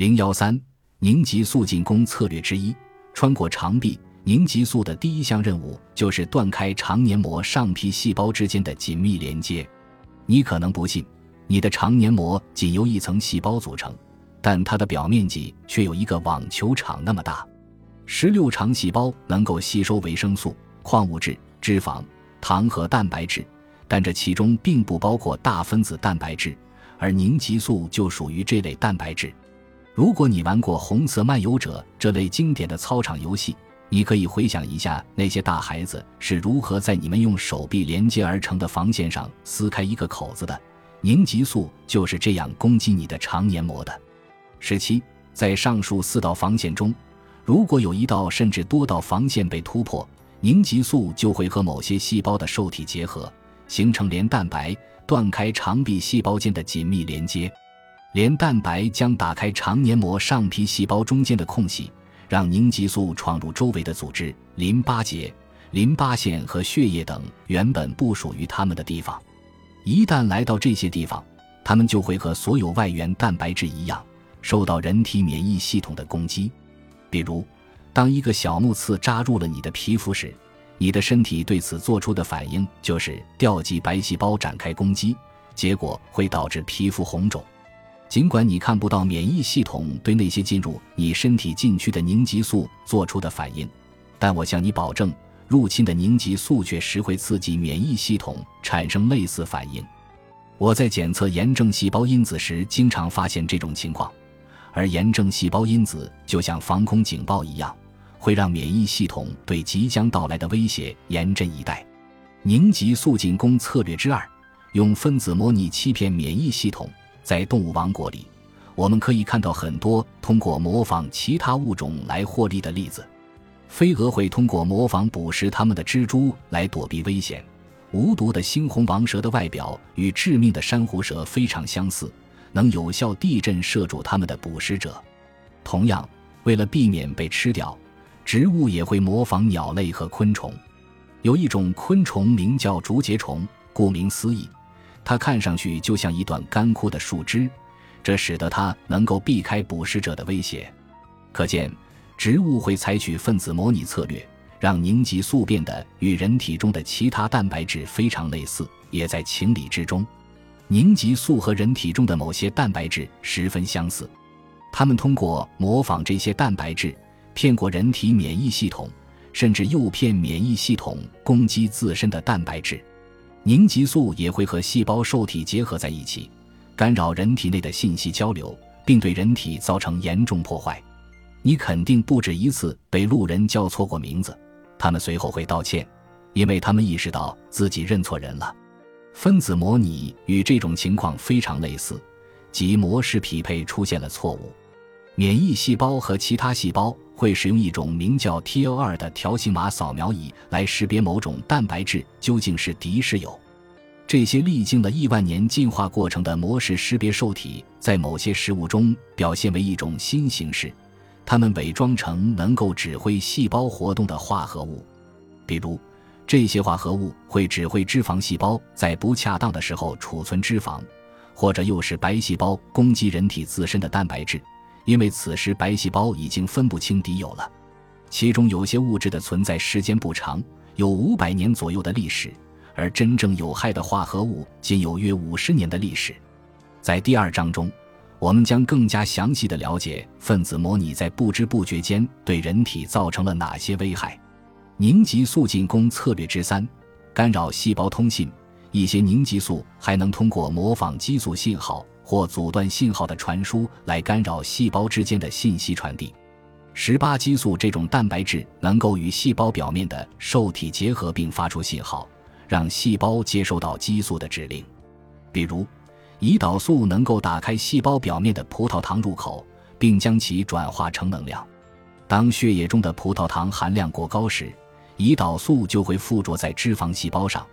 零幺三凝集素进攻策略之一，穿过肠壁。凝集素的第一项任务就是断开肠黏膜上皮细胞之间的紧密连接。你可能不信，你的肠黏膜仅由一层细胞组成，但它的表面积却有一个网球场那么大。十六肠细胞能够吸收维生素、矿物质、脂肪、糖和蛋白质，但这其中并不包括大分子蛋白质，而凝集素就属于这类蛋白质。如果你玩过《红色漫游者》这类经典的操场游戏，你可以回想一下那些大孩子是如何在你们用手臂连接而成的防线上撕开一个口子的。凝集素就是这样攻击你的肠黏膜的。十七，在上述四道防线中，如果有一道甚至多道防线被突破，凝集素就会和某些细胞的受体结合，形成连蛋白，断开肠壁细胞间的紧密连接。连蛋白将打开肠黏膜上皮细胞中间的空隙。让凝集素闯入周围的组织、淋巴结、淋巴腺和血液等原本不属于它们的地方。一旦来到这些地方，它们就会和所有外源蛋白质一样，受到人体免疫系统的攻击。比如，当一个小木刺扎入了你的皮肤时，你的身体对此做出的反应就是调集白细胞展开攻击，结果会导致皮肤红肿。尽管你看不到免疫系统对那些进入你身体禁区的凝集素做出的反应，但我向你保证，入侵的凝集素确实会刺激免疫系统产生类似反应。我在检测炎症细胞因子时，经常发现这种情况，而炎症细胞因子就像防空警报一样，会让免疫系统对即将到来的威胁严阵以待。凝集素进攻策略之二：用分子模拟欺骗免疫系统。在动物王国里，我们可以看到很多通过模仿其他物种来获利的例子。飞蛾会通过模仿捕食它们的蜘蛛来躲避危险。无毒的猩红王蛇的外表与致命的珊瑚蛇非常相似，能有效地震射住它们的捕食者。同样，为了避免被吃掉，植物也会模仿鸟类和昆虫。有一种昆虫名叫竹节虫，顾名思义。它看上去就像一段干枯的树枝，这使得它能够避开捕食者的威胁。可见，植物会采取分子模拟策略，让凝集素变得与人体中的其他蛋白质非常类似，也在情理之中。凝集素和人体中的某些蛋白质十分相似，它们通过模仿这些蛋白质，骗过人体免疫系统，甚至诱骗免疫系统攻击自身的蛋白质。凝集素也会和细胞受体结合在一起，干扰人体内的信息交流，并对人体造成严重破坏。你肯定不止一次被路人叫错过名字，他们随后会道歉，因为他们意识到自己认错人了。分子模拟与这种情况非常类似，即模式匹配出现了错误。免疫细胞和其他细胞会使用一种名叫 TO2 的条形码扫描仪来识别某种蛋白质究竟是敌是友。这些历经了亿万年进化过程的模式识别受体，在某些食物中表现为一种新形式，它们伪装成能够指挥细胞活动的化合物。比如，这些化合物会指挥脂肪细胞在不恰当的时候储存脂肪，或者诱使白细胞攻击人体自身的蛋白质。因为此时白细胞已经分不清敌友了，其中有些物质的存在时间不长，有五百年左右的历史，而真正有害的化合物仅有约五十年的历史。在第二章中，我们将更加详细的了解分子模拟在不知不觉间对人体造成了哪些危害。凝集素进攻策略之三：干扰细胞通信。一些凝集素还能通过模仿激素信号。或阻断信号的传输来干扰细胞之间的信息传递。十八激素这种蛋白质能够与细胞表面的受体结合并发出信号，让细胞接收到激素的指令。比如，胰岛素能够打开细胞表面的葡萄糖入口，并将其转化成能量。当血液中的葡萄糖含量过高时，胰岛素就会附着在脂肪细胞上，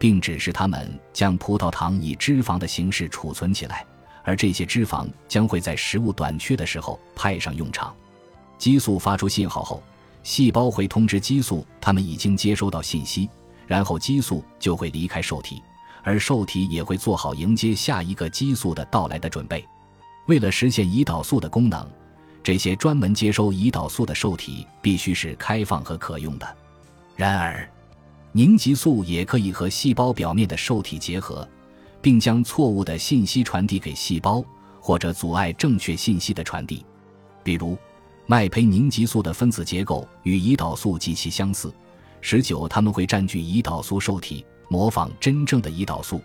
并指示它们将葡萄糖以脂肪的形式储存起来。而这些脂肪将会在食物短缺的时候派上用场。激素发出信号后，细胞会通知激素，它们已经接收到信息，然后激素就会离开受体，而受体也会做好迎接下一个激素的到来的准备。为了实现胰岛素的功能，这些专门接收胰岛素的受体必须是开放和可用的。然而，凝集素也可以和细胞表面的受体结合，并将错误的信息传递给细胞，或者阻碍正确信息的传递。比如，麦胚凝集素的分子结构与胰岛素极其相似，十九它们会占据胰岛素受体，模仿真正的胰岛素。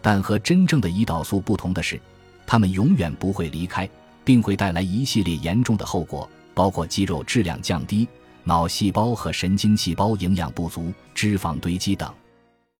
但和真正的胰岛素不同的是，它们永远不会离开，并会带来一系列严重的后果，包括肌肉质量降低。脑细胞和神经细胞营养不足、脂肪堆积等。